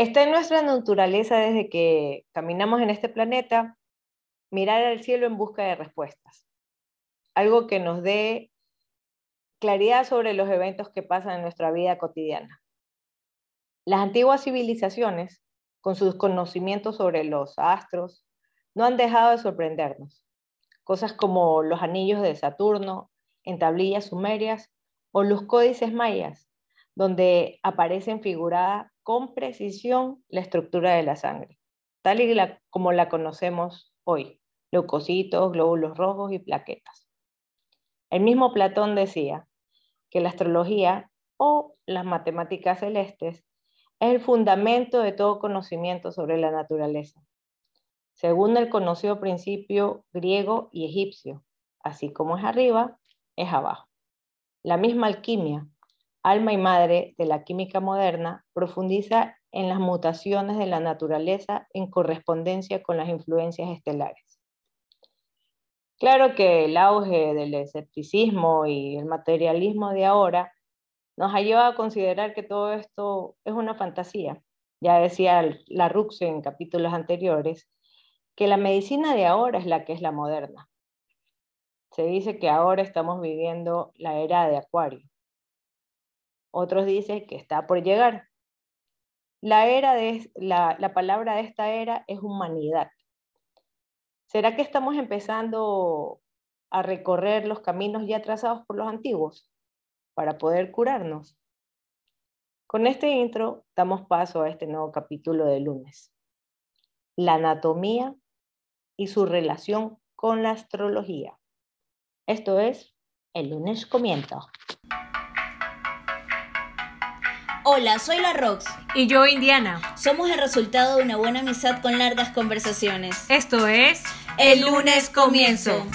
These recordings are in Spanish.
Está en nuestra naturaleza desde que caminamos en este planeta mirar al cielo en busca de respuestas. Algo que nos dé claridad sobre los eventos que pasan en nuestra vida cotidiana. Las antiguas civilizaciones, con sus conocimientos sobre los astros, no han dejado de sorprendernos. Cosas como los anillos de Saturno en tablillas sumerias o los códices mayas, donde aparece figurada con precisión la estructura de la sangre, tal y como la conocemos hoy, leucocitos, glóbulos rojos y plaquetas. El mismo Platón decía que la astrología o las matemáticas celestes es el fundamento de todo conocimiento sobre la naturaleza, según el conocido principio griego y egipcio, así como es arriba, es abajo. La misma alquimia, alma y madre de la química moderna, profundiza en las mutaciones de la naturaleza en correspondencia con las influencias estelares. Claro que el auge del escepticismo y el materialismo de ahora nos ha llevado a considerar que todo esto es una fantasía. Ya decía la Rux en capítulos anteriores, que la medicina de ahora es la que es la moderna. Se dice que ahora estamos viviendo la era de Acuario. Otros dicen que está por llegar. La, era de, la, la palabra de esta era es humanidad. ¿Será que estamos empezando a recorrer los caminos ya trazados por los antiguos para poder curarnos? Con este intro damos paso a este nuevo capítulo de lunes. La anatomía y su relación con la astrología. Esto es El lunes comienzo. Hola, soy la Rox. Y yo, Indiana. Somos el resultado de una buena amistad con largas conversaciones. Esto es El lunes comienzo.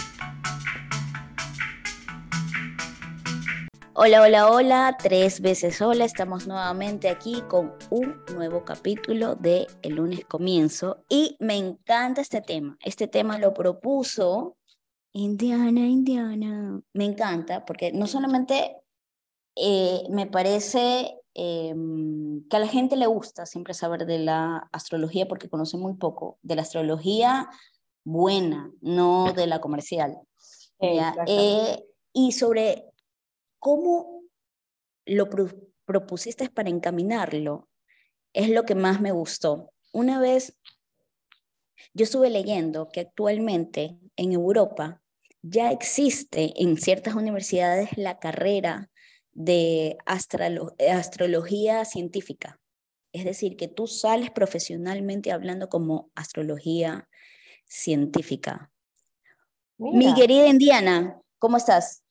Hola, hola, hola, tres veces hola. Estamos nuevamente aquí con un nuevo capítulo de El lunes comienzo. Y me encanta este tema. Este tema lo propuso Indiana, Indiana. Me encanta porque no solamente eh, me parece em, que a la gente le gusta siempre saber de la astrología porque conoce muy poco, de la astrología buena, no de la comercial. Eh, y sobre cómo lo propusiste para encaminarlo, es lo que más me gustó. Una vez yo estuve leyendo que actualmente en Europa ya existe en ciertas universidades la carrera de astrología científica. Es decir, que tú sales profesionalmente hablando como astrología científica. Mi querida Indiana, ¿cómo estás?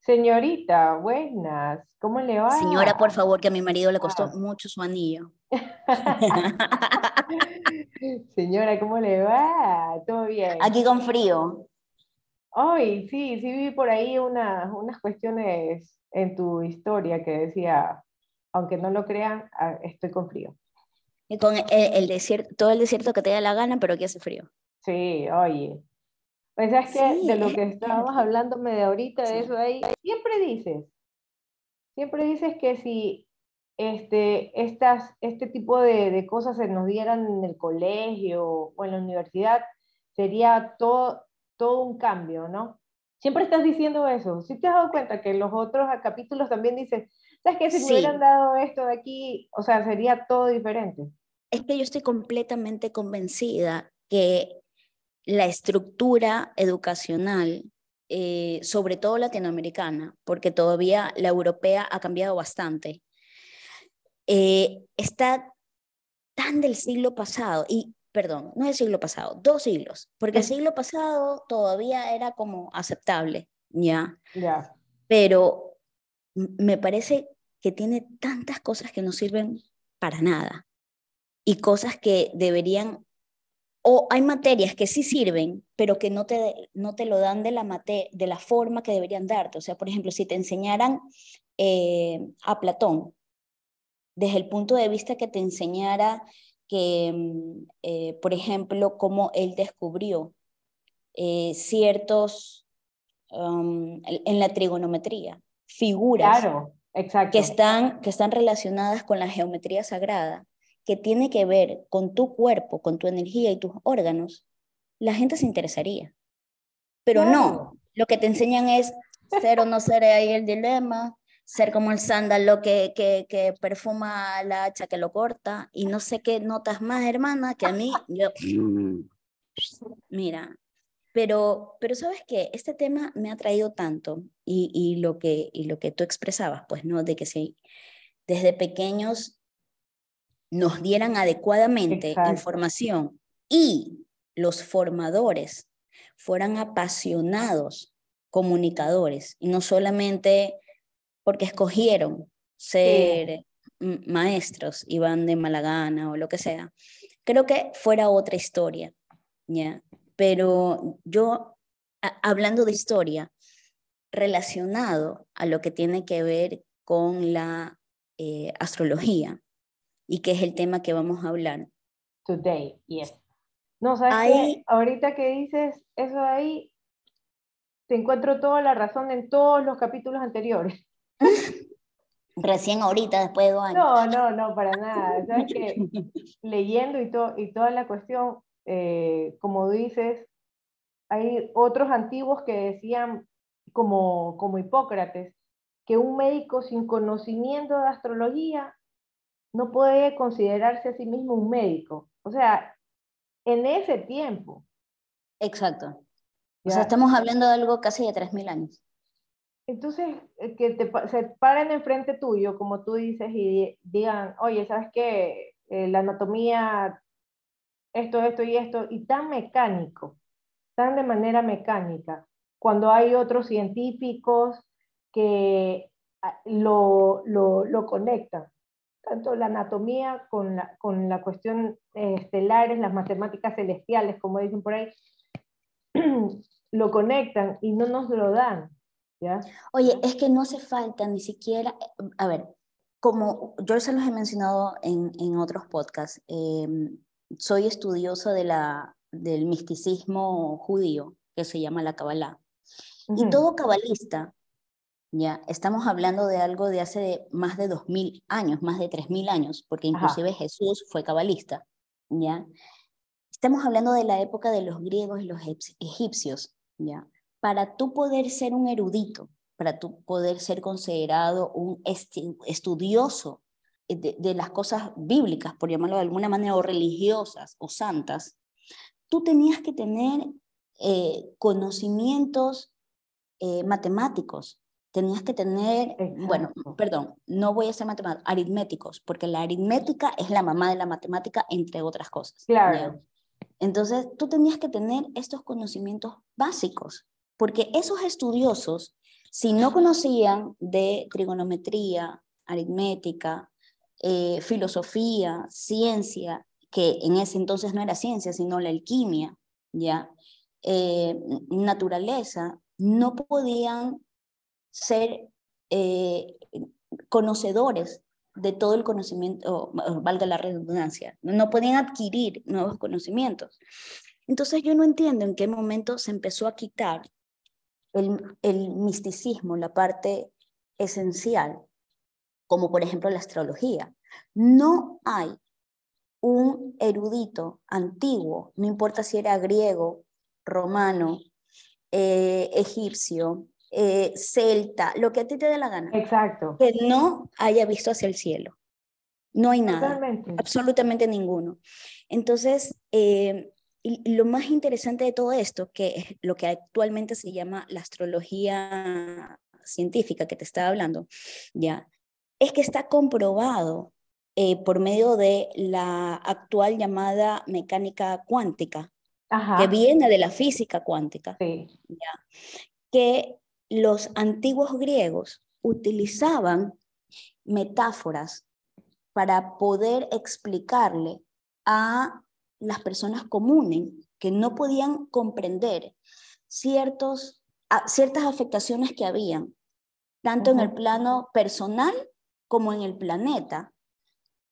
Señorita, buenas, ¿cómo le va? Señora, por favor, que a mi marido le costó ah. mucho su anillo. Señora, ¿cómo le va? ¿Todo bien? Aquí con frío. Ay, sí, sí vi por ahí unas cuestiones en tu historia que decía, aunque no lo crean, ah, estoy con frío. Y con el, desierto, todo el desierto que te da la gana, pero aquí hace frío. Sí, oye. Pues es que de lo que estábamos hablando de ahorita, de eso ahí, siempre dices, siempre dices que si este, estas, este tipo de, de cosas se nos dieran en el colegio o en la universidad, sería todo, todo un cambio, ¿no? Siempre estás diciendo eso. Si te has dado cuenta que en los otros capítulos también dices, ¿sabes qué? Si me hubieran dado esto de aquí, o sea, sería todo diferente. Es que yo estoy completamente convencida que la estructura educacional, eh, sobre todo latinoamericana, porque todavía la europea ha cambiado bastante, eh, está tan del siglo pasado y perdón, no el siglo pasado, dos siglos, porque el siglo pasado todavía era como aceptable, ¿ya? Ya. Pero me parece que tiene tantas cosas que no sirven para nada y cosas que deberían, o hay materias que sí sirven, pero que no te, no te lo dan de la, mate, de la forma que deberían darte. O sea, por ejemplo, si te enseñaran eh, a Platón, desde el punto de vista que te enseñara que, mm, eh, por ejemplo, cómo él descubrió eh, ciertos, um, en la trigonometría, figuras claro. Que, están, que están relacionadas con la geometría sagrada que tiene que ver con tu cuerpo, con tu energía y tus órganos, la gente se interesaría. Pero no, lo que te enseñan es ser o no ser ahí el dilema, ser como el sándalo que, que, que, perfuma la hacha que lo corta y no sé qué notas más, hermana, que a mí, yo, mm. mira, pero, pero sabes que este tema me ha traído tanto y, y, lo que, y lo que tú expresabas, pues, ¿no? De que si desde pequeños nos dieran adecuadamente información y los formadores fueran apasionados comunicadores y no solamente porque escogieron ser maestros y van de Malagana o lo que sea. Creo que fuera otra historia, ¿ya? Pero yo, hablando de historia, relacionado a lo que tiene que ver con la eh, astrología, y que es el tema que vamos a hablar. Today, yes. No, ¿sabes Ahorita que dices eso de ahí, te encuentro toda la razón en todos los capítulos anteriores. Recién ahorita, después de dos años. No, no, no, para nada. ¿Sabes que Leyendo y, y toda la cuestión, eh, como dices, hay otros antiguos que decían, como, como Hipócrates, que un médico sin conocimiento de astrología no puede considerarse a sí mismo un médico. O sea, en ese tiempo. Exacto. O sea, estamos hablando de algo casi de 3.000 años. Entonces, eh, que te, se paren enfrente tuyo, como tú dices, y digan, oye, ¿sabes qué? Eh, la anatomía, esto, esto y esto, y tan mecánico, tan de manera mecánica, cuando hay otros científicos que ah, lo, lo, lo conectan tanto la anatomía con la, con la cuestión eh, estelares, las matemáticas celestiales, como dicen por ahí, lo conectan y no nos lo dan. ¿Ya? Oye, es que no hace falta ni siquiera, a ver, como yo se los he mencionado en, en otros podcasts, em, soy estudioso de la, del misticismo judío, que se llama la Kabbalah. Y todo cabalista ya, estamos hablando de algo de hace más de 2.000 años, más de 3.000 años, porque inclusive Jesús fue cabalista, ¿ya? Estamos hablando de la época de los griegos y los egipcios, ¿ya? Para tú poder ser un erudito, para tú poder ser considerado un estudioso de, de, las cosas bíblicas, por llamarlo de alguna manera, o religiosas o santas, tú tenías que tener eh, conocimientos eh, matemáticos, tenías que tener, bueno, perdón, no voy a ser matemáticos, aritméticos, porque la aritmética es la mamá de la matemática, entre otras cosas. Claro. Entonces, tú tenías que tener estos conocimientos básicos, porque esos estudiosos, si no conocían de trigonometría, aritmética, eh, filosofía, ciencia, que en ese entonces no era ciencia, sino la alquimia, ¿ya? Eh, naturaleza, no podían ser eh, conocedores de todo el conocimiento, valga la redundancia, no podían adquirir nuevos conocimientos. Entonces yo no entiendo en qué momento se empezó a quitar el, el misticismo, la parte esencial, como por ejemplo la astrología. No hay un erudito antiguo, no importa si era griego, romano, eh, egipcio, eh, celta, lo que a ti te dé la gana. Exacto. Que no haya visto hacia el cielo. No hay nada. Absolutamente ninguno. Entonces, eh, lo más interesante de todo esto, que es lo que actualmente se llama la astrología científica que te estaba hablando, ya, es que está comprobado eh, por medio de la actual llamada mecánica cuántica, que viene de la física cuántica, sí. ¿ya? que los antiguos griegos utilizaban metáforas para poder explicarle a las personas comunes que no podían comprender ciertos, ciertas afectaciones que habían, tanto en el plano personal como en el planeta,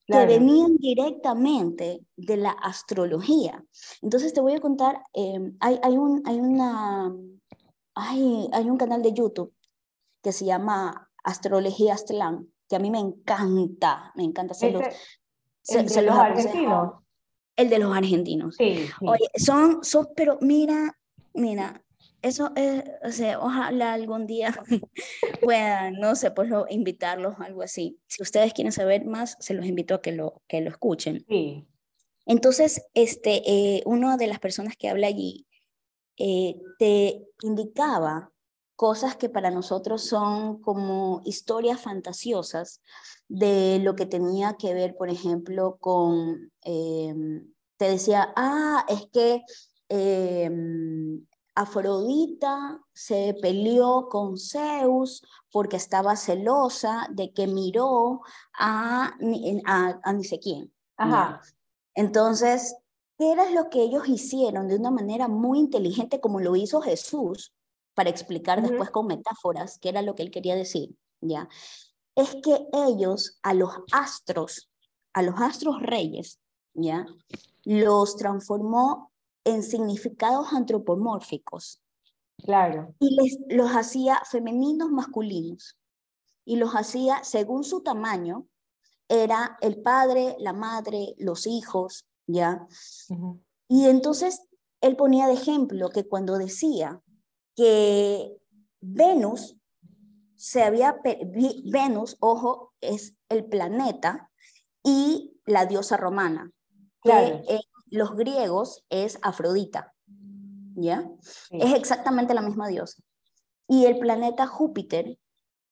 que venían directamente de la astrología. Entonces te voy a contar, eh, hay, hay, un, hay una hay, hay un canal de YouTube que se llama Astrología Aztlán, que a mí me encanta, me encanta de los argentinos. El de los argentinos. Sí, Oye, son, son, pero mira, mira, eso es, o sea, ojalá algún día pueda, no sé, pues invitarlos algo así. Si ustedes quieren saber más, se los invito a que lo, que lo escuchen. Sí. Entonces, este, eh, una de las personas que habla allí eh, te indicaba cosas que para nosotros son como historias fantasiosas de lo que tenía que ver, por ejemplo, con, em, te decía, ah, es que em, Afrodita se peleó con Zeus porque estaba celosa de que miró a, a, a ni sé quién. Ajá. Entonces, ¿qué era lo que ellos hicieron de una manera muy inteligente como lo hizo Jesús para explicar después con metáforas qué era lo que él quería decir? ¿Ya? Es que ellos a los astros, a los astros reyes, ¿ya? Los transformó en significados antropomórficos. Claro. Y les, los hacía femeninos, masculinos. Y los hacía según su tamaño, era el padre, la madre, los hijos, ¿ya? Y entonces él ponía de ejemplo que cuando decía que Venus se había, Venus, ojo, es el planeta y la diosa romana, claro. que en los griegos es Afrodita, ¿ya? Es exactamente la misma diosa. Y el planeta Júpiter,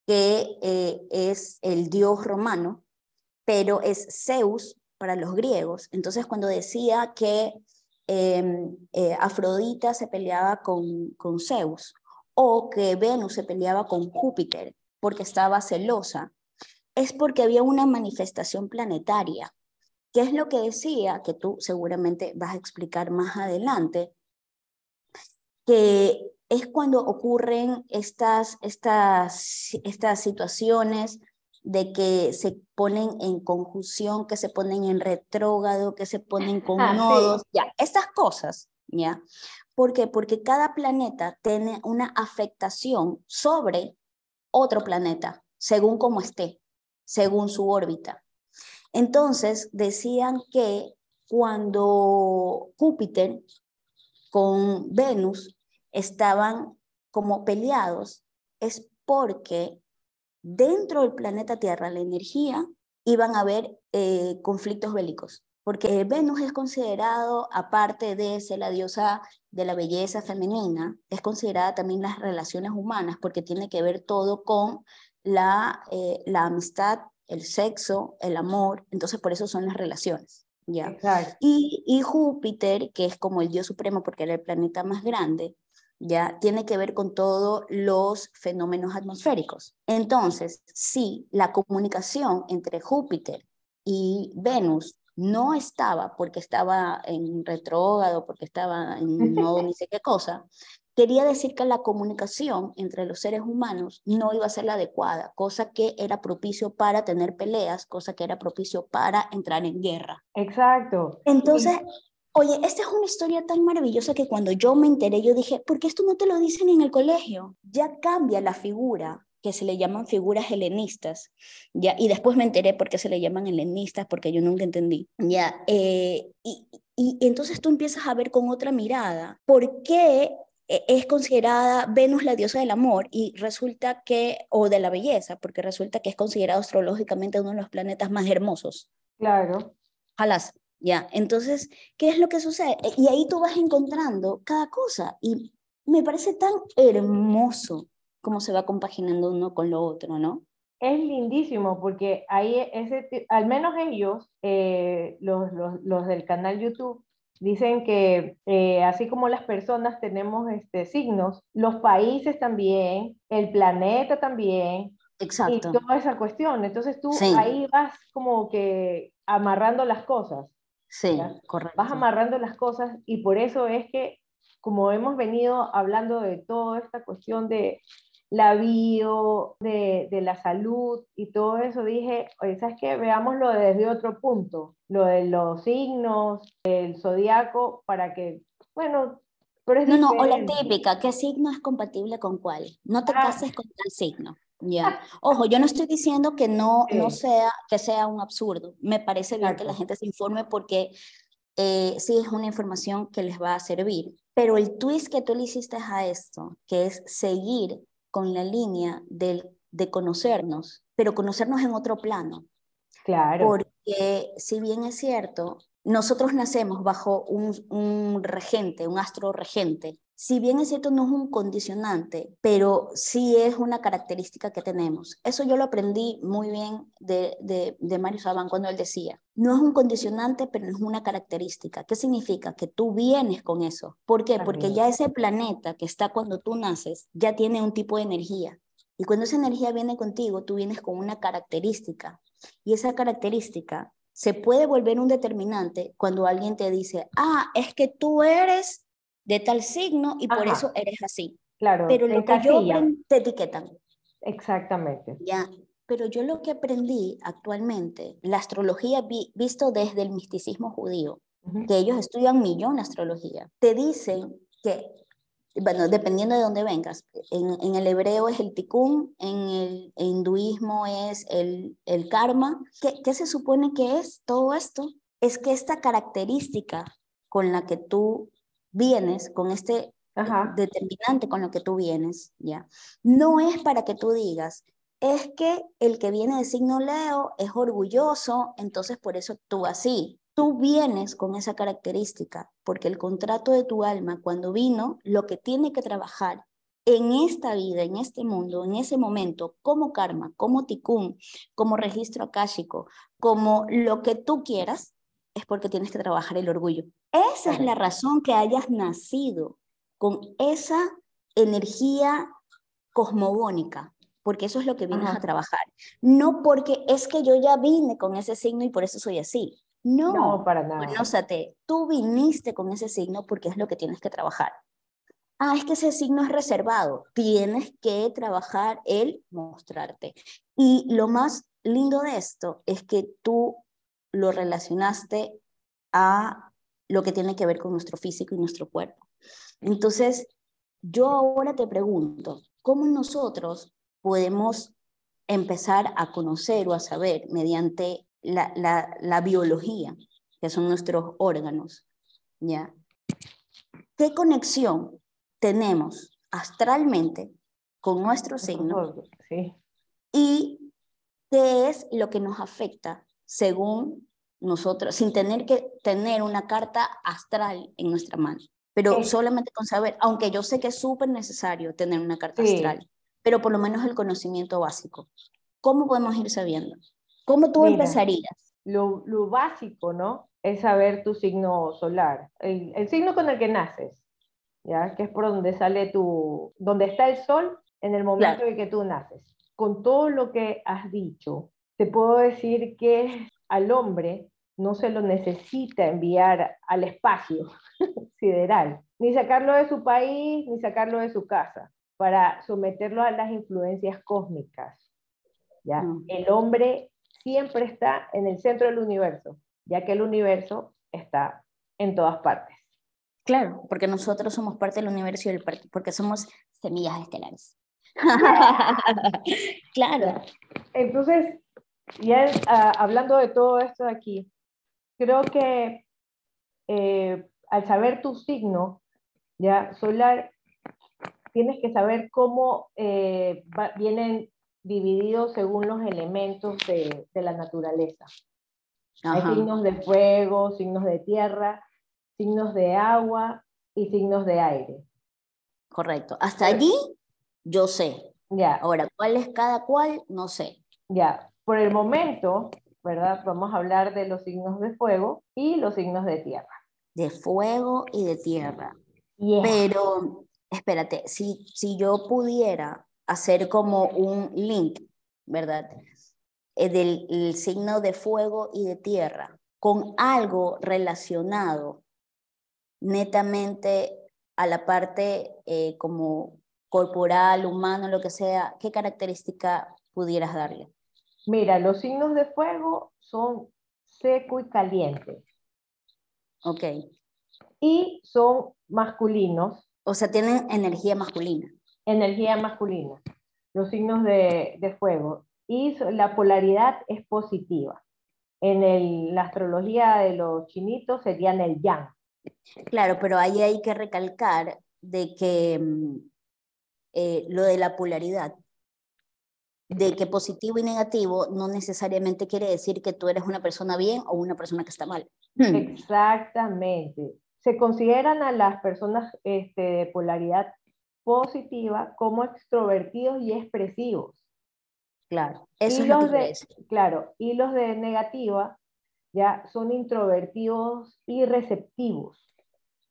que eh, es el dios romano, pero es Zeus para los griegos. Entonces, cuando decía que em, eh, Afrodita se peleaba con, con Zeus o que Venus se peleaba con Júpiter porque estaba celosa, es porque había una manifestación planetaria. ¿Qué es lo que decía? Que tú seguramente vas a explicar más adelante, que es cuando ocurren estas, estas, estas situaciones de que se ponen en conjunción, que se ponen en retrógrado, que se ponen con ah, nodos, ya, estas cosas, ¿ya? ¿Por qué? Porque cada planeta tiene una afectación sobre otro planeta, según cómo esté, según su órbita. Entonces, decían que cuando Júpiter con Venus estaban como peleados, es porque dentro del planeta Tierra, la energía, iban a haber eh, conflictos bélicos, porque Venus es considerado, aparte de ser la diosa de la belleza femenina, es considerada también las relaciones humanas, porque tiene que ver todo con la, eh, la amistad, el sexo, el amor, entonces por eso son las relaciones. ¿ya? Y, y Júpiter, que es como el dios supremo porque era el planeta más grande, ya tiene que ver con todos los fenómenos atmosféricos. Entonces, si la comunicación entre Júpiter y Venus no estaba porque estaba en retrógrado, porque estaba en no ni sé qué cosa, quería decir que la comunicación entre los seres humanos no iba a ser la adecuada, cosa que era propicio para tener peleas, cosa que era propicio para entrar en guerra. Exacto. Entonces, Oye, esta es una historia tan maravillosa que cuando yo me enteré, yo dije, ¿por qué esto no te lo dicen en el colegio? Ya cambia la figura que se le llaman figuras helenistas, ya, y después me enteré por qué se le llaman helenistas, porque yo nunca entendí, ya, eh, y, y entonces tú empiezas a ver con otra mirada, ¿por qué e, es considerada Venus la diosa del amor y resulta que, o de la belleza, porque resulta que es considerado astrológicamente uno de los planetas más hermosos. Claro. Jalas. ¿Ya? Entonces, ¿qué es lo que sucede? E, y ahí tú vas encontrando cada cosa y me parece tan hermoso cómo se va compaginando uno con lo otro, ¿no? Es lindísimo porque ahí, ese, al menos ellos, eh, los, los, los, del canal YouTube, dicen que eh, así como las personas tenemos este, signos, los países también, el planeta también, Exacto. y toda esa cuestión. Entonces tú ahí vas como que amarrando las cosas. Sí, correcto. Vas amarrando las cosas y por eso es que, como hemos venido hablando de toda esta cuestión de la bio, de, de la salud y todo eso, dije, oye, ¿sabes qué? Veámoslo desde otro punto, lo de los signos, el zodiaco, para que, bueno, pero es No, no, o la típica, ¿qué signo es compatible con cuál? No te ah. cases con tal signo. Ya. Ojo, yo no estoy diciendo que no, no sea, que sea un absurdo. Me parece bien que la gente se informe porque eh, sí es una información que les va a servir. Pero el twist que tú le hiciste a esto, que es seguir con la línea del, de conocernos, pero conocernos en otro plano. Claro. Porque si bien es cierto, nosotros nacemos bajo un, un regente, un astro regente, si bien es cierto, no es un condicionante, pero sí es una característica que tenemos. Eso yo lo aprendí muy bien de, de, Mario Saban cuando él decía, no es un condicionante, pero es una característica. ¿Qué significa? Que tú vienes con eso. ¿Por qué? Porque ya ese planeta que está cuando tú naces ya tiene un tipo de energía. Y cuando esa energía viene contigo, tú vienes con una característica. Y esa característica se puede volver un determinante cuando alguien te dice, ah, es que tú eres de tal signo y por eso eres así. Claro, pero lo que yo te etiquetan. Exactamente. Ya, pero yo lo que aprendí actualmente, la astrología visto desde el misticismo judío, que ellos estudian millón de astrología, te dicen que, bueno, dependiendo de dónde vengas, en, el hebreo es el tikkun, en el hinduismo es el, el karma. ¿Qué, ¿Qué se supone que es todo esto? Es que esta característica con la que tú vienes, con este determinante con lo que tú vienes, ¿ya? No es para que tú digas, es que el que viene de signo Leo es orgulloso, entonces por eso tú así. Tú vienes con esa característica, porque el contrato de tu alma cuando vino, lo que tiene que trabajar en esta vida, en este mundo, en ese momento, como karma, como tikkun, como registro akáshico, como lo que tú quieras, es porque tienes que trabajar el orgullo. Esa es la razón que hayas nacido con esa energía cosmogónica, porque eso es lo que vienes a trabajar. No porque es que yo ya vine con ese signo y por eso soy así. No, no para nada. Conózate, tú viniste con ese signo porque es lo que tienes que trabajar. Ah, es que ese signo es reservado. Tienes que trabajar el mostrarte. Y lo más lindo de esto es que tú lo relacionaste a lo que tiene que ver con nuestro físico y nuestro cuerpo. Entonces, yo ahora te pregunto, ¿cómo nosotros podemos empezar a conocer o a saber mediante la, la, biología, que son nuestros órganos, ¿ya? ¿Qué conexión tenemos astralmente con nuestro signo? Sí. Y qué es lo que nos afecta según nosotros, sin tener que tener una carta astral en nuestra mano, pero solamente con saber, aunque yo sé que es súper necesario tener una carta astral, pero por lo menos el conocimiento básico. ¿Cómo podemos ir sabiendo? ¿Cómo tú empezarías? Lo, lo, básico, ¿no? Es saber tu signo solar, el, el signo con el que naces, ¿ya? Que es por donde sale tu, donde está el sol en el momento en que tú naces. Con todo lo que has dicho, te puedo decir que al hombre no se lo necesita enviar al espacio sideral, ni sacarlo de su país, ni sacarlo de su casa, para someterlo a las influencias cósmicas. ¿ya? El hombre siempre está en el centro del universo, ya que el universo está en todas partes. Claro, porque nosotros somos parte del universo y porque somos semillas estelares. claro. Entonces, ya ah, hablando de todo esto de aquí, creo que eh, al saber tu signo ya solar, tienes que saber cómo eh, vienen divididos según los elementos de, la naturaleza. Hay signos de fuego, signos de tierra, signos de agua y signos de aire. Correcto. Hasta allí yo sé. Ya. Ahora, ¿cuál es cada cual? No sé. Ya por el momento, ¿verdad? Vamos a hablar de los signos de fuego y los signos de tierra. De fuego y de tierra. Pero, espérate, si, si yo pudiera hacer como un link, ¿verdad? Eh, del signo de fuego y de tierra con algo relacionado netamente a la parte eh, como corporal, humano, lo que sea, ¿qué característica pudieras darle? Mira, los signos de fuego son seco y caliente. Ok. Y son masculinos. O sea, tienen energía masculina. Energía masculina. los signos de, de fuego y la polaridad es positiva. En el, la astrología de los chinitos serían el yang. Claro, pero ahí hay que recalcar de que mm, eh, lo de la polaridad, de que positivo y negativo no necesariamente quiere decir que tú eres una persona bien o una persona que está mal. Exactamente. Se consideran a las personas este, de polaridad positiva como extrovertidos y expresivos. Claro, eso es lo que Claro, y los de negativa ya son introvertidos y receptivos.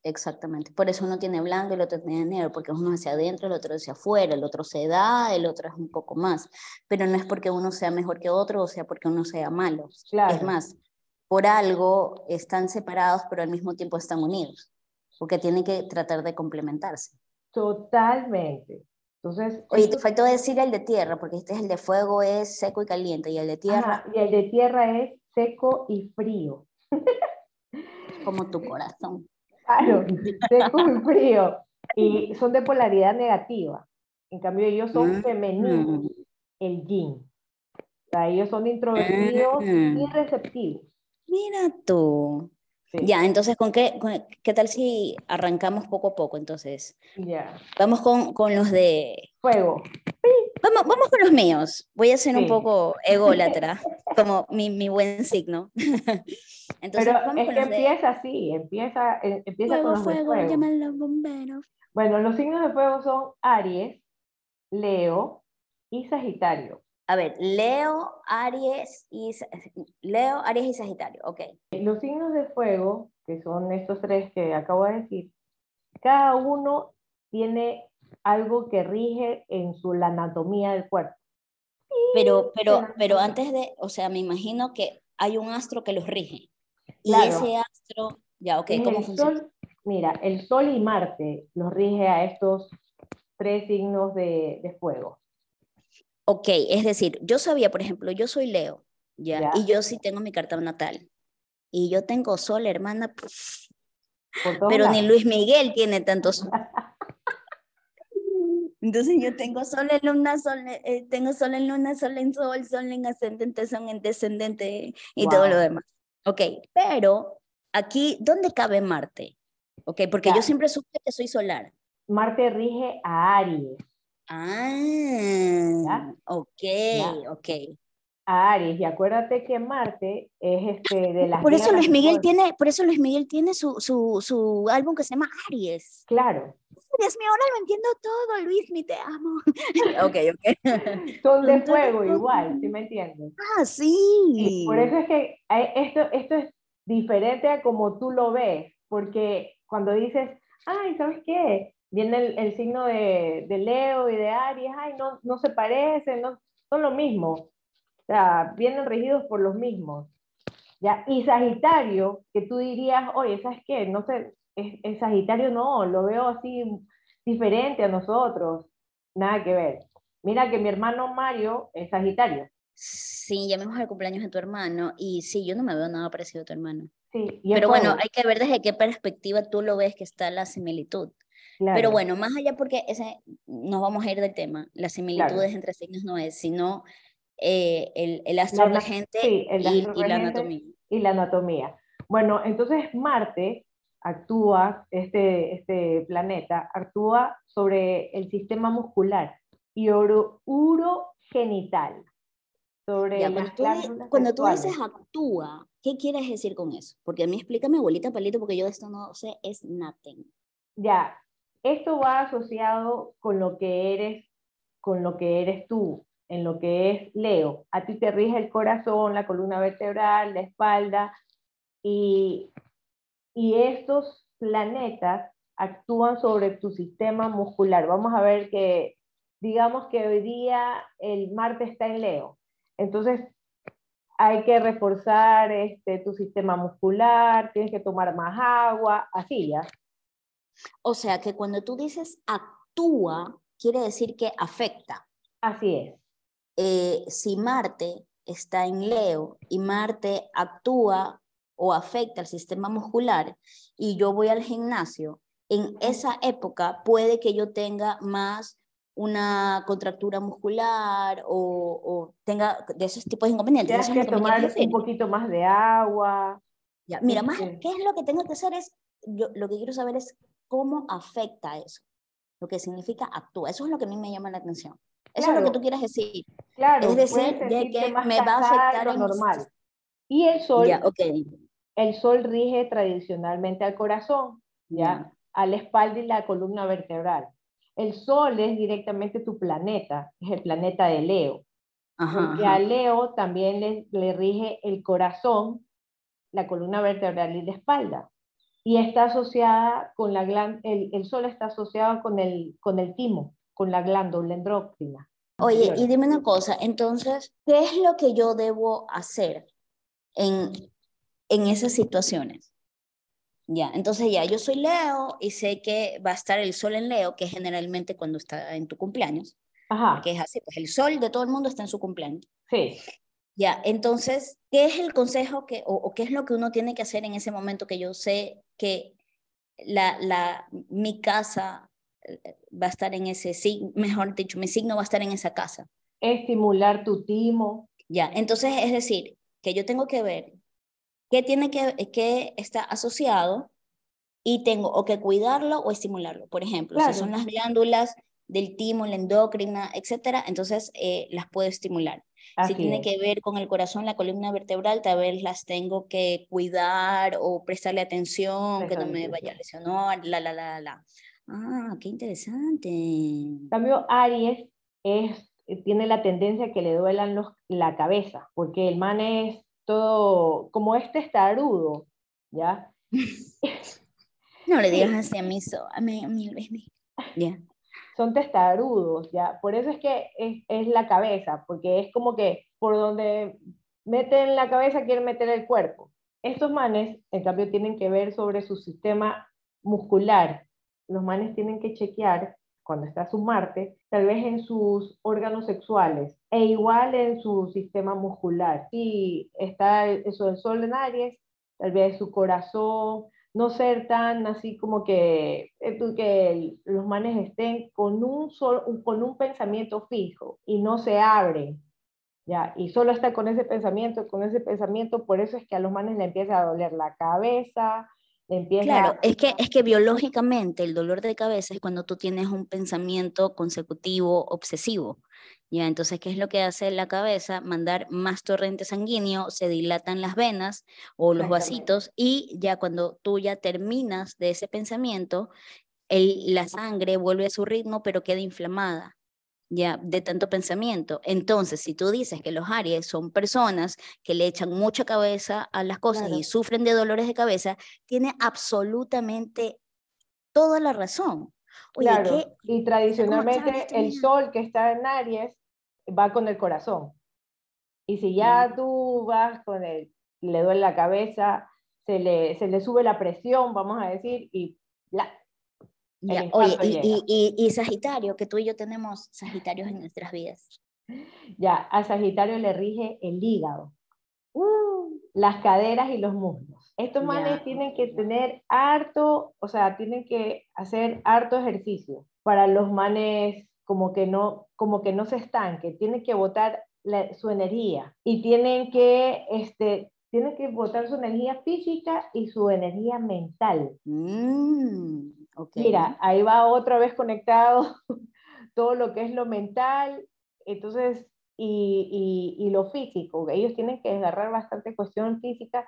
Exactamente, por eso uno tiene blanco y el otro tiene negro, porque uno hacia adentro, el otro hacia afuera, el otro se da, el otro es un poco más, pero no es porque uno sea mejor que otro o sea porque uno sea malo. Es más, por algo están separados, pero al mismo tiempo están unidos, porque tienen que tratar de complementarse. Totalmente. Entonces, Oye, te faltó decir el de tierra, porque este es el de fuego, es seco y caliente, y el de tierra... y el de tierra es seco y frío. Como tu corazón. Claro, seco y frío. Y son de polaridad negativa. En cambio, ellos son mm. femeninos, el yin. O sea, ellos son introvertidos y mm. receptivos. Mira tú. Ya, entonces, ¿con qué, qué tal si arrancamos poco a poco? Entonces, ya. vamos con, con, los de... Fuego. Vamos, vamos con los míos. Voy a ser un poco ególatra, como mi, mi, buen signo. entonces, Pero es que empieza así, empieza, eh, empieza fuego, con los fuego, de fuego. los bomberos. Bueno, los signos de fuego son Aries, Leo y Sagitario. A ver, Leo, Aries y Leo, Aries y Sagitario, ok. Los signos de fuego, que son estos tres que acabo de decir, cada uno tiene algo que rige en su la anatomía del cuerpo. Pero, pero, pero antes de, o sea, me imagino que hay un astro que los rige. Y ese astro, ya, ok, ¿cómo funciona? mira, el Sol y Marte los rige a estos tres signos de, de fuego. Ok, es decir, yo sabía, por ejemplo, yo soy Leo, ¿ya? Y yo sí tengo mi carta natal. Y yo tengo sol, hermana, pero ni Luis Miguel tiene tantos. Entonces yo tengo sol en luna, sol, eh, tengo sol en luna, sol en sol, sol en ascendente, sol en descendente y todo lo demás. Ok, pero aquí, ¿dónde cabe Marte? Ok, porque yo siempre supe que soy solar. Marte rige a Aries. Ah, ok, ok. Aries, y acuérdate que Marte es este de las Por eso Luis Miguel tiene, por eso Luis Miguel tiene su, su, su álbum que se llama Aries. Claro. Dios mío, ahora lo entiendo todo, Luis, mi te amo. ok, ok. Son de fuego igual, ¿sí me entiendes? Ah, sí. Por eso es que esto, esto es diferente a como tú lo ves, porque cuando dices, ay, ¿sabes qué? Viene el, signo de, Leo y de Aries, ay, no, no se parecen, no, son lo mismo. O sea, vienen regidos por los mismos. ¿ya? Y Sagitario, que tú dirías, oye, ¿sabes qué? No sé, es, Sagitario no, lo veo así diferente a nosotros. Nada que ver. Mira que mi hermano Mario es Sagitario. Sí, ya me el cumpleaños de tu hermano y sí, yo no me veo nada parecido a tu hermano. Sí, Pero bueno, hay que ver desde qué perspectiva tú lo ves que está la similitud. Pero bueno, más allá porque ese, nos vamos a ir del tema, las similitudes entre signos no es, sino eh, el, el astro la, regente y, la anatomía. Y la anatomía. Bueno, entonces Marte actúa, este, este planeta, actúa sobre el sistema muscular y uro, urogenital. Sobre cuando, tú, cuando tú, dices actúa, ¿qué quieres decir con eso? Porque a mí explícame, abuelita Palito, porque yo de esto no sé, es nothing. Ya, esto va asociado con lo que eres, con lo que eres tú, en lo que es Leo. A ti te rige el corazón, la columna vertebral, la espalda, y, y estos planetas actúan sobre tu sistema muscular. Vamos a ver que, digamos que hoy día el Marte está en Leo. Entonces, hay que reforzar este, tu sistema muscular, tienes que tomar más agua, así ya. O sea que cuando tú dices actúa, quiere decir que afecta. Así es. Eh, si Marte está en Leo y Marte actúa o afecta el sistema muscular y yo voy al gimnasio, en esa época puede que yo tenga más una contractura muscular o, tenga de esos tipos de inconvenientes. Tienes que, tomar un poquito más de agua. Ya, mira, más, ¿qué es lo que tengo que hacer? Es, yo, lo que quiero saber es cómo afecta eso, lo que significa actúa. Eso es lo que a mí me llama la atención. Eso es lo que tú quieres decir. Claro, es decir, de que me va a afectar lo normal. Y el sol, el sol rige tradicionalmente al corazón, ¿ya? a la espalda y la columna vertebral. El sol es directamente tu planeta, es el planeta de Leo. y a Leo también le, le rige el corazón, la columna vertebral y la espalda y está asociada con la glándula, el, sol está asociado con el, con el timo, con la glándula endócrina. Oye, y dime una cosa, entonces, ¿qué es lo que yo debo hacer en, en esas situaciones? Ya, entonces ya, yo soy Leo y sé que va a estar el sol en Leo, que es generalmente cuando está en tu cumpleaños. Ajá. Que es así, pues el sol de todo el mundo está en su cumpleaños. Sí. Ya, entonces, ¿qué es el consejo que, o, qué es lo que uno tiene que hacer en ese momento que yo sé que la, la, mi casa eh, va a estar en ese signo, mejor dicho, mi signo va a estar en esa casa? Estimular tu timo. Ya, entonces es decir, que yo tengo que ver qué tiene que, qué está asociado y tengo o que cuidarlo o estimularlo. Por ejemplo, si son las glándulas del timo, la endocrina, etcétera, entonces eh, las puedo estimular si tiene que ver con el corazón, la columna vertebral, tal vez las tengo que cuidar o prestarle atención, que no me vaya a lesionar, la, la, la, la. Ah, qué interesante. En cambio, Aries es, tiene la tendencia que le duelan los, la cabeza, porque el man es todo, como este estarudo, ¿ya? no le digas así a mí, a mí, a mí, ya son testarudos, ¿ya? Por eso es que es, la cabeza, porque es como que por donde meten la cabeza quieren meter el cuerpo. Estos manes, en cambio, tienen que ver sobre su sistema muscular. Los manes tienen que chequear cuando está su Marte, tal vez en sus órganos sexuales e igual en su sistema muscular. Si está eso del Sol en Aries, tal vez su corazón, no ser tan así como que, eh, que los manes estén con un, sol, con un pensamiento fijo y no se abren, ¿ya? Y solo está con ese pensamiento, con ese pensamiento, por eso es que a los manes le empieza a doler la cabeza, Claro, es que, es que biológicamente el dolor de cabeza es cuando tú tienes un pensamiento consecutivo obsesivo. ¿ya? Entonces, ¿qué es lo que hace la cabeza? Mandar más torrente sanguíneo, se dilatan las venas o los vasitos y ya cuando tú ya terminas de ese pensamiento, el, la sangre vuelve a su ritmo pero queda inflamada ya de tanto pensamiento. Entonces, si tú dices que los Aries son personas que le echan mucha cabeza a las cosas y sufren de dolores de cabeza, tiene absolutamente toda la razón. claro, y tradicionalmente el sol que está en Aries va con el corazón. Y si ya tú vas con el, le duele la cabeza, se le, se le sube la presión, vamos a decir, y la, oye, y, y, Sagitario, que tú y yo tenemos Sagitarios en nuestras vidas. Ya, a Sagitario le rige el hígado, uh, las caderas y los muslos. Estos manes tienen que tener harto, o sea, tienen que hacer harto ejercicio para los manes como que no, como que no se estanque, tienen que botar su energía y tienen que este, tienen que botar su energía física y su energía mental. Mm. Mira, ahí va otra vez conectado todo lo que es lo mental, entonces, y, y, lo físico. Ellos tienen que agarrar bastante cuestión física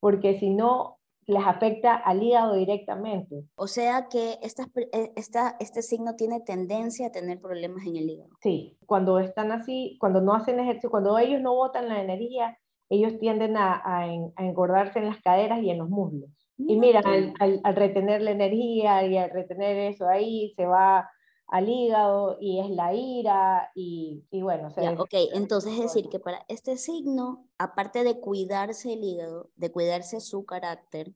porque si no, les afecta al hígado directamente. O sea que esta, eh, esta, este signo tiene tendencia a tener problemas en el hígado. Sí, cuando están así, cuando no hacen ejercicio, cuando ellos no botan la energía, ellos tienden a, a engordarse en las caderas y en los muslos. Y mira, al, retener la energía y al retener eso ahí, se va al hígado y es la ira y, y bueno. ok, entonces es decir que para este signo, aparte de cuidarse el hígado, de cuidarse su carácter,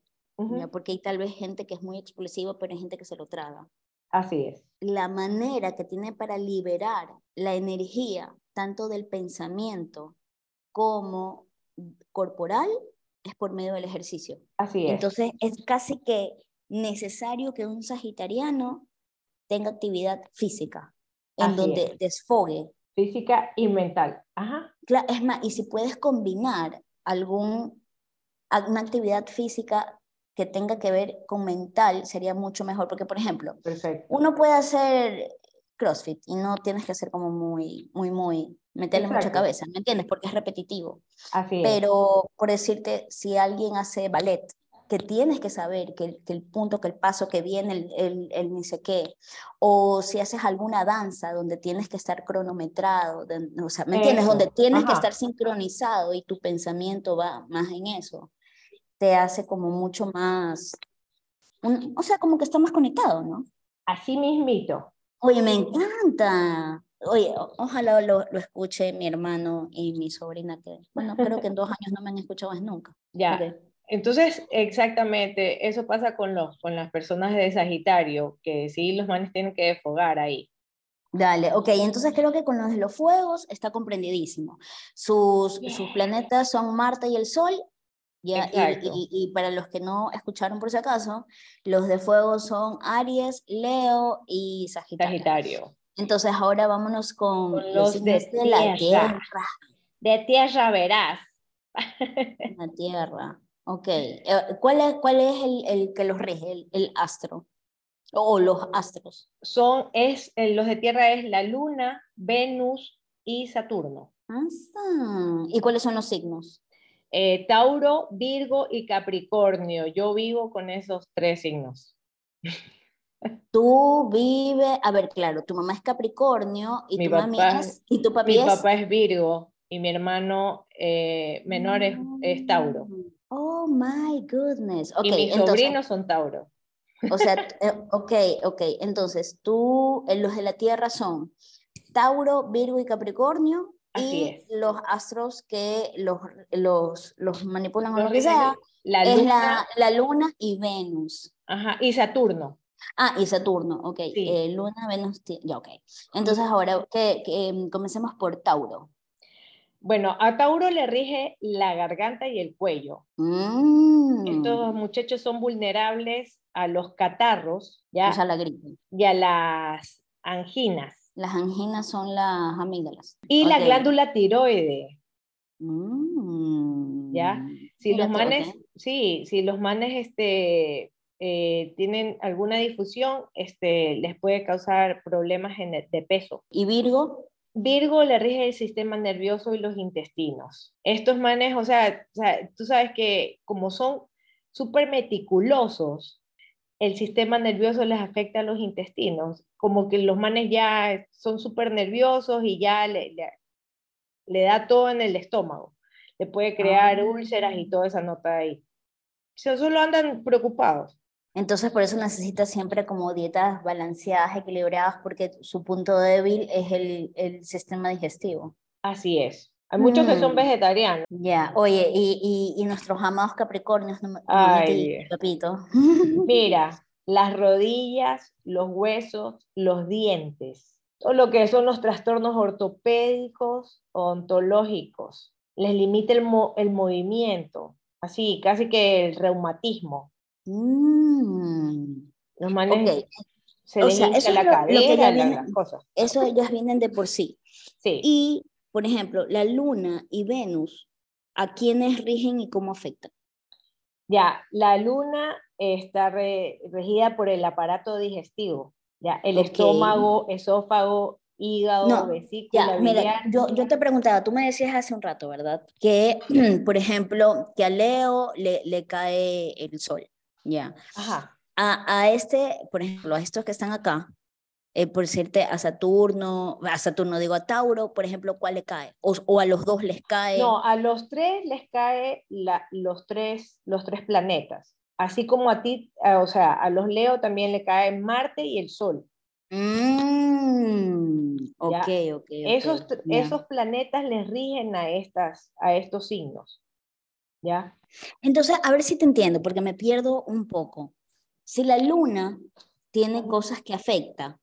porque hay tal vez gente que es muy explosiva, pero hay gente que se lo traga. Así es. La manera que tiene para liberar la energía, tanto del pensamiento como corporal, es por medio del ejercicio. Así es. Entonces es casi que necesario que un sagitariano tenga actividad física. en Así donde es. desfogue. Física y mental. Ajá. Es más, y si puedes combinar algún, alguna actividad física que tenga que ver con mental, sería mucho mejor, porque por ejemplo, Perfecto. uno puede hacer CrossFit y no tienes que hacer como muy, muy, muy, meterle mucha Exacto. cabeza, ¿me entiendes? Porque es repetitivo. Así es. Pero por decirte, si alguien hace ballet, que tienes que saber que el, que el punto, que el paso que viene, el, el, el ni sé qué, o si haces alguna danza donde tienes que estar cronometrado, de- o sea, ¿me entiendes? Eso, Donde tienes que ajá. estar sincronizado y tu pensamiento va más en eso, te hace como mucho más, un- o sea, como que está más conectado, ¿no? Así mismito. Oye, me encanta. Oye, ojalá lo, lo escuche mi hermano y mi sobrina, que, bueno, creo que en dos años no me han escuchado más nunca. Ya. Ok. Entonces, exactamente, eso pasa con, los, con las personas de Sagitario, que sí, los manes tienen que desfogar ahí. Dale, ok, entonces creo que con los de los fuegos está comprendidísimo. Sus, sus planetas son Marte y el Sol, ya, y- y, y para los que no escucharon por si acaso, los de fuego son Aries, Leo y Sagitario. Sagitario. Entonces ahora vámonos con, Con los los de la tierra. De tierra verás. La Tierra, ok. Eh, ¿Cuál es, cuál es el, el que los rige, el, el astro? O los astros. Son, es, los de tierra es la Luna, Venus y Saturno. Ah, ¿Y cuáles son los signos? Eh, Tauro, Virgo y Capricornio. Yo vivo con esos tres signos. Tú vives, a ver, claro, tu mamá es Capricornio y Mi tu mami papá- es, y tu papi Mi es. papá es Virgo y mi hermano eh, menor es, es Tauro. Oh my goodness. Ok, y mis entonces, sobrinos son Tauro. o sea, eh, ok, ok, entonces tú, eh, los de la Tierra son Tauro, Virgo y Capricornio Así y es. los astros que los, los, los manipulan o lo que sea, la es Luna la, la Luna y Venus. ajá, y Saturno. Ah, y Saturno, ok. Sí. eh, Luna, Venus, ya, ok. Entonces ahora que, que, em, comencemos por Tauro. Bueno, a Tauro le rige la garganta y el cuello. Mm, Estos muchachos son vulnerables a los catarros ¿ya? o sea, la gripe. y a las anginas. Las anginas son las amígdalas. Y la glándula tiroide. Mm, ¿Ya? Si los manes, sí, si los manes este, eh, tienen alguna difusión, este, les puede causar problemas en el- de peso. ¿Y Virgo? Virgo le rige el sistema nervioso y los intestinos. Estos manes, o sea, o sea, tú sabes que como son súper meticulosos, el sistema nervioso les afecta a los intestinos. Como que los manes ya son súper nerviosos y ya le, le, le da todo en el estómago. Le puede crear Ah. úlceras y toda esa nota ahí. O sea, solo andan preocupados. Entonces por eso necesita siempre como dietas balanceadas, equilibradas, porque su punto débil es el, el sistema digestivo. Así es. Hay muchos que son Mm. vegetarianos. Ya, oye, y, y, y nuestros amados Capricornios, no, no Ay, papito. Mira, las rodillas, los huesos, los dientes, todo lo que son los trastornos ortopédicos o ontológicos. Les limita el, mo- el movimiento, así, casi que el reumatismo. Mm, Los manes se o sea, eso es la lo- lo que cadera, ya la- viene- las cosas. eso ellas vienen de por sí. Sí. Y, por ejemplo, la Luna y Venus, ¿a quiénes rigen y cómo afectan? Ya, la luna está re- regida por el aparato digestivo, ya, el estómago, esófago, hígado, No, vesícula, Ya, mira, yo, yo te preguntaba, tú me decías hace un rato, ¿verdad? Que, por ejemplo, que a Leo le, le cae el sol, ya. Ajá. A, a este, por ejemplo, a estos que están acá, eh, por decirte, a Saturno, a Saturno digo, a Tauro, por ejemplo, ¿cuál le cae? O, o a los dos les cae. No, a los tres les cae la- los, tres, los tres planetas. Así como a ti, a- o sea, a los Leo también le cae Marte y el Sol. Mm, ok, Ya. ok, ok, Esos, ya. esos planetas les rigen a, estas, a estos signos. ¿Ya? Entonces, a ver si te entiendo, porque me pierdo un poco. Si la luna tiene cosas que afecta,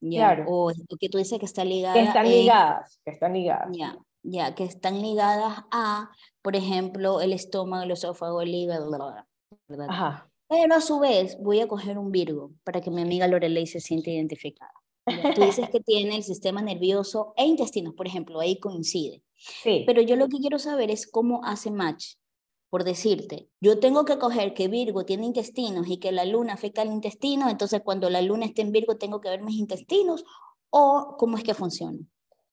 ya, Claro. o, o que tú dices que está ligada Que están en- ligadas, que están ligadas. ya, ya, que están ligadas a, por ejemplo, el estómago, el esófago, el hígado, ¿verdad? Ajá. Pero a su vez voy a coger un Virgo para que mi amiga Lorelei se siente identificada. Tú dices que tiene el sistema nervioso e intestinos, por ejemplo, ahí coincide. Sí. Pero yo lo que quiero saber es cómo hace match. Por decirte, yo tengo que coger que Virgo tiene intestinos y que la luna afecta al intestino, entonces cuando la luna esté en Virgo tengo que ver mis intestinos, o cómo es que funciona.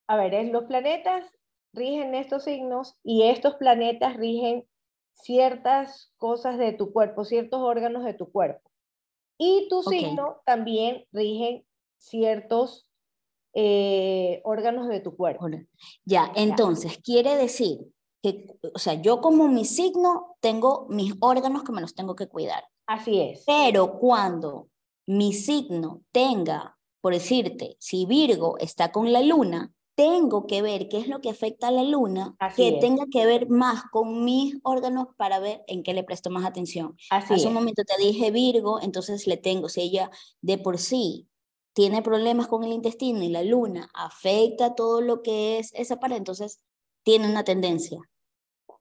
A ver, es, los planetas rigen estos signos y estos planetas rigen ciertas cosas de tu cuerpo, ciertos órganos de tu cuerpo. Y tu Ok. signo también rigen ciertos eh, órganos de tu cuerpo. Ya, entonces quiere decir que, o sea, yo como mi signo tengo mis órganos que me los tengo que cuidar. Así es. Pero cuando mi signo tenga, por decirte, si Virgo está con la luna, tengo que ver qué es lo que afecta a la luna, Así que es. tenga que ver más con mis órganos para ver en qué le presto más atención. Así Hace es. un momento te dije Virgo, entonces le tengo, si ella de por sí tiene problemas con el intestino y la luna afecta todo lo que es esa pared, entonces tiene una tendencia.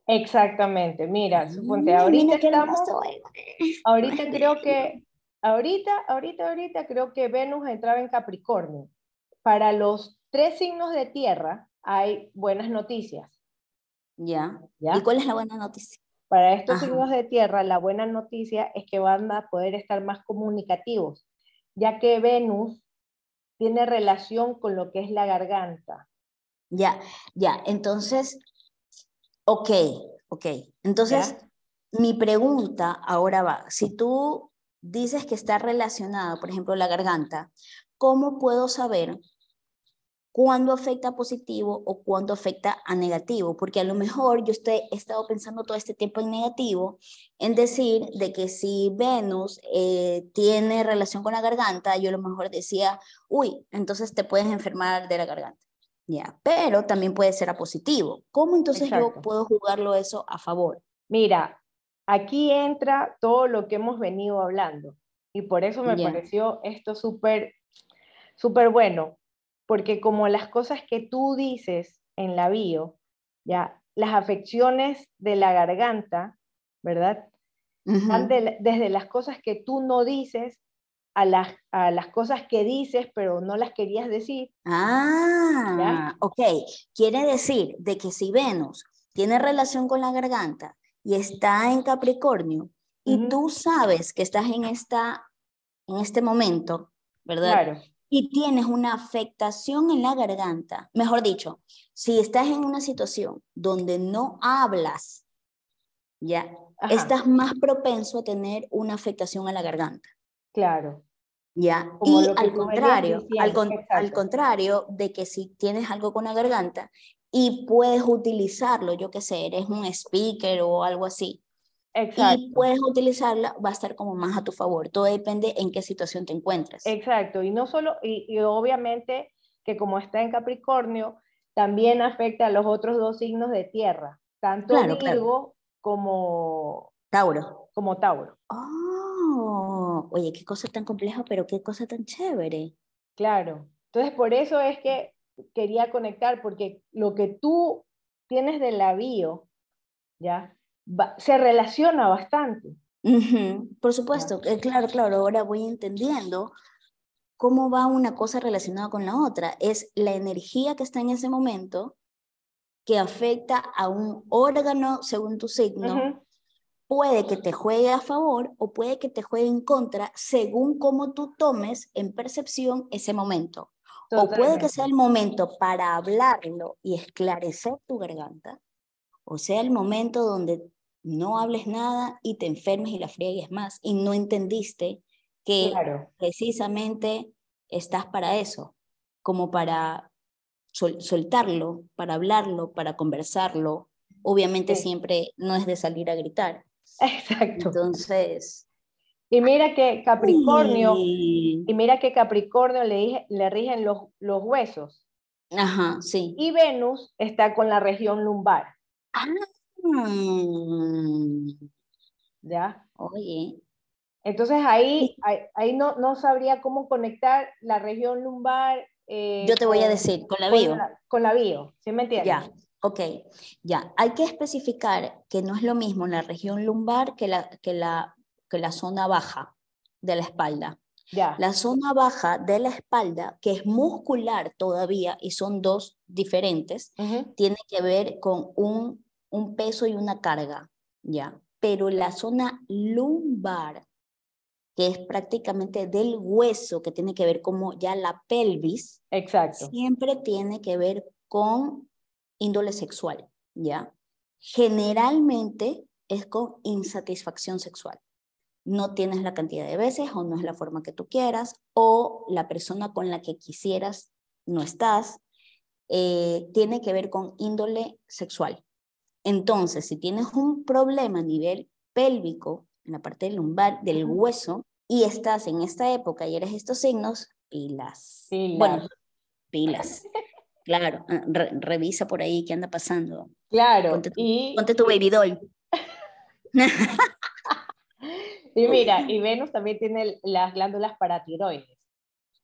Exactamente. Mira, suponte, Mm, ahorita mira qué estamos, ahorita creo que, ahorita, ahorita, ahorita creo que Venus entraba en Capricornio. Para los tres signos de tierra hay buenas noticias. Ya. ¿ya? ¿Y cuál es la buena noticia? Para estos Ajá. signos de tierra, la buena noticia es que van a poder estar más comunicativos, ya que Venus tiene relación con lo que es la garganta. Ya, ya. Entonces, ok, ok. Entonces, mi pregunta ahora va, si tú dices que está relacionada, por ejemplo, la garganta, ¿cómo puedo saber cuándo afecta a positivo o cuándo afecta a negativo? Porque a lo mejor yo estoy, he estado pensando todo este tiempo en negativo, en decir de que si Venus eh, tiene relación con la garganta, yo a lo mejor decía, uy, entonces te puedes enfermar de la garganta. Ya, pero también puede ser a positivo. ¿Cómo entonces yo puedo jugarlo eso a favor? Mira, aquí entra todo lo que hemos venido hablando y por eso me pareció esto súper, súper bueno, porque como las cosas que tú dices en la bio, ya, las afecciones de la garganta, ¿verdad? De la- desde las cosas que tú no dices a las, a las cosas que dices pero no las querías decir. Ah, ok. Quiere decir de que si Venus tiene relación con la garganta y está en Capricornio y tú sabes que estás en esta en este momento, ¿verdad? Claro, Y tienes una afectación en la garganta, mejor dicho, si estás en una situación donde no hablas, ya, ajá, estás más propenso a tener una afectación a la garganta. claro, ¿ya? Como y al contrario, al, diciendo, con- al contrario de que si tienes algo con la garganta y puedes utilizarlo, yo qué sé, eres un speaker o algo así, exacto. y puedes utilizarla, va a estar como más a tu favor. Todo depende en qué situación te encuentres. Exacto, y no solo, y, y obviamente que como está en Capricornio, también afecta a los otros dos signos de tierra, tanto Claro, claro. Virgo como, Tauro. como Tauro. Oh, oye, qué cosa tan compleja, pero qué cosa tan chévere. Claro. Entonces, por eso es que quería conectar, porque lo que tú tienes de la bio, ¿ya? Va- se relaciona bastante. Por supuesto, eh, claro, claro, ahora voy entendiendo cómo va una cosa relacionada con la otra. Es la energía que está en ese momento que afecta a un órgano según tu signo. Puede que te juegue a favor o puede que te juegue en contra según cómo tú tomes en percepción ese momento. O puede que sea el momento para hablarlo y esclarecer tu garganta, o sea el momento donde no hables nada y te enfermes y la friegues más y no entendiste que Claro, precisamente estás para eso, como para sol- soltarlo, para hablarlo, para conversarlo. Obviamente Sí. siempre no es de salir a gritar. exacto. Entonces, Y mira que Capricornio, y- y mira que Capricornio le, rigen los, los huesos. Ajá, sí. Y Venus está con la región lumbar, Ah, ¿ya? oye, Entonces ahí, ahí, ahí no, no sabría cómo conectar la región lumbar. eh, yo te voy a con- decir, con la con bio. la- Con la bio, ¿sí me entiendes? Ya, ok, ya. Hay que especificar que no es lo mismo la región lumbar que la, que la, que la zona baja de la espalda. Ya. La zona baja de la espalda, que es muscular todavía, y son dos diferentes, Ujú. tiene que ver con un, un peso y una carga, ¿ya? Pero la zona lumbar, que es prácticamente del hueso, que tiene que ver como ya la pelvis, Exacto. siempre tiene que ver con índole sexual, ¿ya? Generalmente es con insatisfacción sexual. No tienes la cantidad de veces o no es la forma que tú quieras o la persona con la que quisieras no estás. eh, tiene que ver con índole sexual. Entonces, si tienes un problema a nivel pélvico, en la parte lumbar del hueso, y estás en esta época y eres estos signos, pilas. Pilas. Bueno, pilas. Claro, ah, re- revisa por ahí qué anda pasando. Claro. Ponte tu- Y, Ponte tu baby doll. y mira, y Venus también tiene las glándulas paratiroides,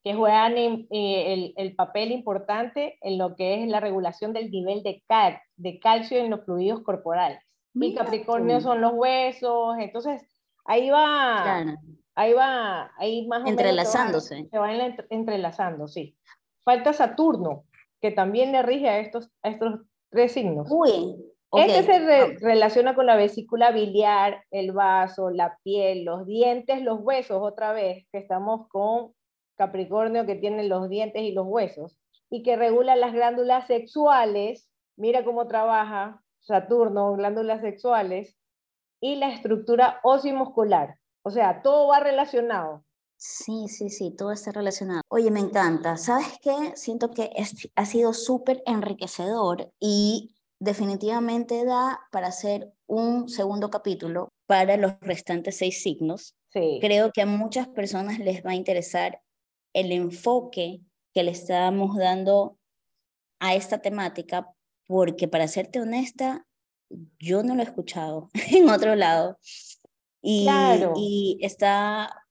que juegan en- eh, el, el papel importante en lo que es la regulación del nivel de, cal- de calcio en los fluidos corporales. Y Mira Capricornio tú. son los huesos, entonces ahí va, Claro, ahí va, ahí más o menos se va- Entrelazándose. Se van entre- entrelazando, sí. Falta Saturno, que también le rige a estos, a estos tres signos. Uy, Este ok, se re- relaciona con la vesícula biliar, el vaso, la piel, los dientes, los huesos, otra vez, que estamos con Capricornio que tiene los dientes y los huesos, y que regula las glándulas sexuales, mira cómo trabaja Saturno, glándulas sexuales, y la estructura óseo-muscular. O sea, todo va relacionado. Sí, sí, sí, todo está relacionado. Oye, me encanta. ¿Sabes qué? Siento que es- ha sido súper enriquecedor y definitivamente da para hacer un segundo capítulo para los restantes seis signos. Sí. Creo que a muchas personas les va a interesar el enfoque que le estamos dando a esta temática, porque para serte honesta, yo no lo he escuchado en otro lado. Y, Claro. y está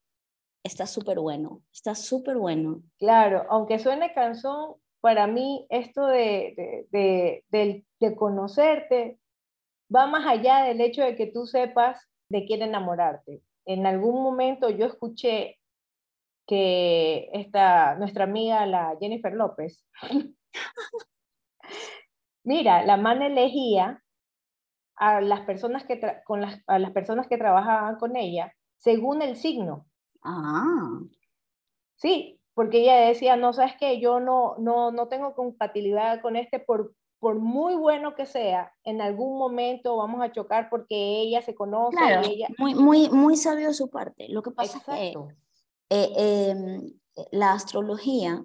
está súper bueno, está súper bueno. Claro, aunque suene cansón, para mí esto de, de, de, conocerte va más allá del hecho de que tú sepas de quién enamorarte. En algún momento yo escuché que esta, nuestra amiga, la Jennifer López, mira, la man elegía a las personas que, con las, a las personas que trabajaban con ella según el signo. Ah, Sí, porque ella decía, no, sabes que yo no, no, no tengo compatibilidad con este por, por muy bueno que sea, en algún momento vamos a chocar porque ella se conoce claro, y ella... muy, muy, muy sabio de su parte. Lo que pasa es que eh, em, la astrología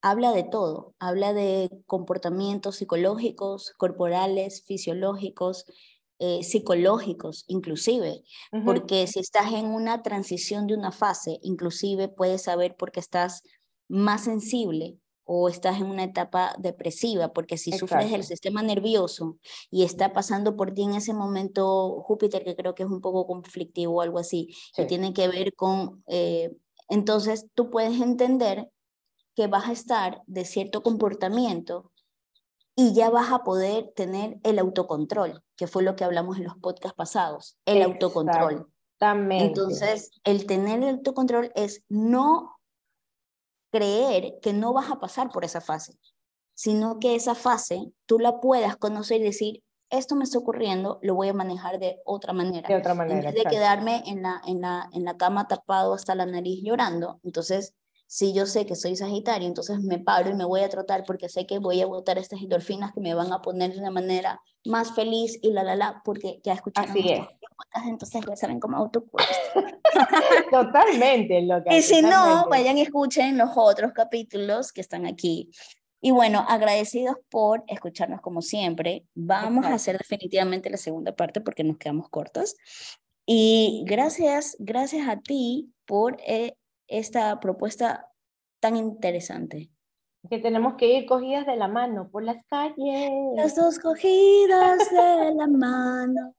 habla de todo, habla de comportamientos psicológicos, corporales, fisiológicos, eh, psicológicos inclusive, porque si estás en una transición de una fase, inclusive puedes saber por qué estás más sensible o estás en una etapa depresiva, porque si sufres del Exacto. sistema nervioso y está pasando por ti en ese momento Júpiter, que creo que es un poco conflictivo o algo así, Sí. tiene que ver con, eh, entonces tú puedes entender que vas a estar de cierto comportamiento y ya vas a poder tener el autocontrol, que fue lo que hablamos en los podcasts pasados, el autocontrol. Exactamente. Entonces, el tener el autocontrol es no creer que no vas a pasar por esa fase, sino que esa fase tú la puedas conocer y decir, esto me está ocurriendo, lo voy a manejar de otra manera. de otra En manera. vez de exacto. quedarme en la, en, la, en la cama tapado hasta la nariz llorando, entonces si yo sé que soy Sagitario, entonces me paro y me voy a trotar porque sé que voy a botar estas endorfinas que me van a poner de una manera más feliz y la la la, porque ya escucharon Así es. entonces ya saben cómo autocurar. Totalmente, loca. Y si no, vayan y escuchen los otros capítulos que están aquí. Y bueno, agradecidos por escucharnos como siempre. Vamos a hacer definitivamente la segunda parte porque nos quedamos cortas. Y gracias, gracias a ti por eh, esta propuesta tan interesante. Que tenemos que ir cogidas de la mano por las calles. Las dos cogidas de la mano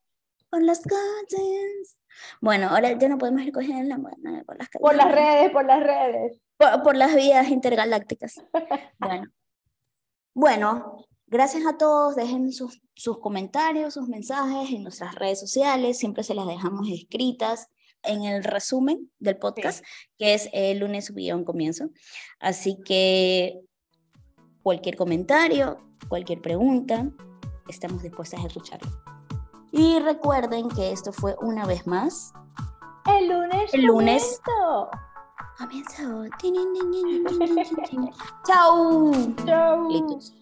por las calles. Bueno, ahora ya no podemos ir cogidas de la mano por las calles. Por las redes, por las redes. por, por las vías intergalácticas. Bueno. bueno, gracias a todos. Dejen sus, sus comentarios, sus mensajes en nuestras redes sociales. Siempre se las dejamos escritas. En el resumen del podcast, que es el lunes subí un comienzo. Así que cualquier comentario, cualquier pregunta, estamos dispuestas a escucharlo. Y recuerden que esto fue una vez más. El lunes. El lunes. Comienzo. Chau. Chau. Listo.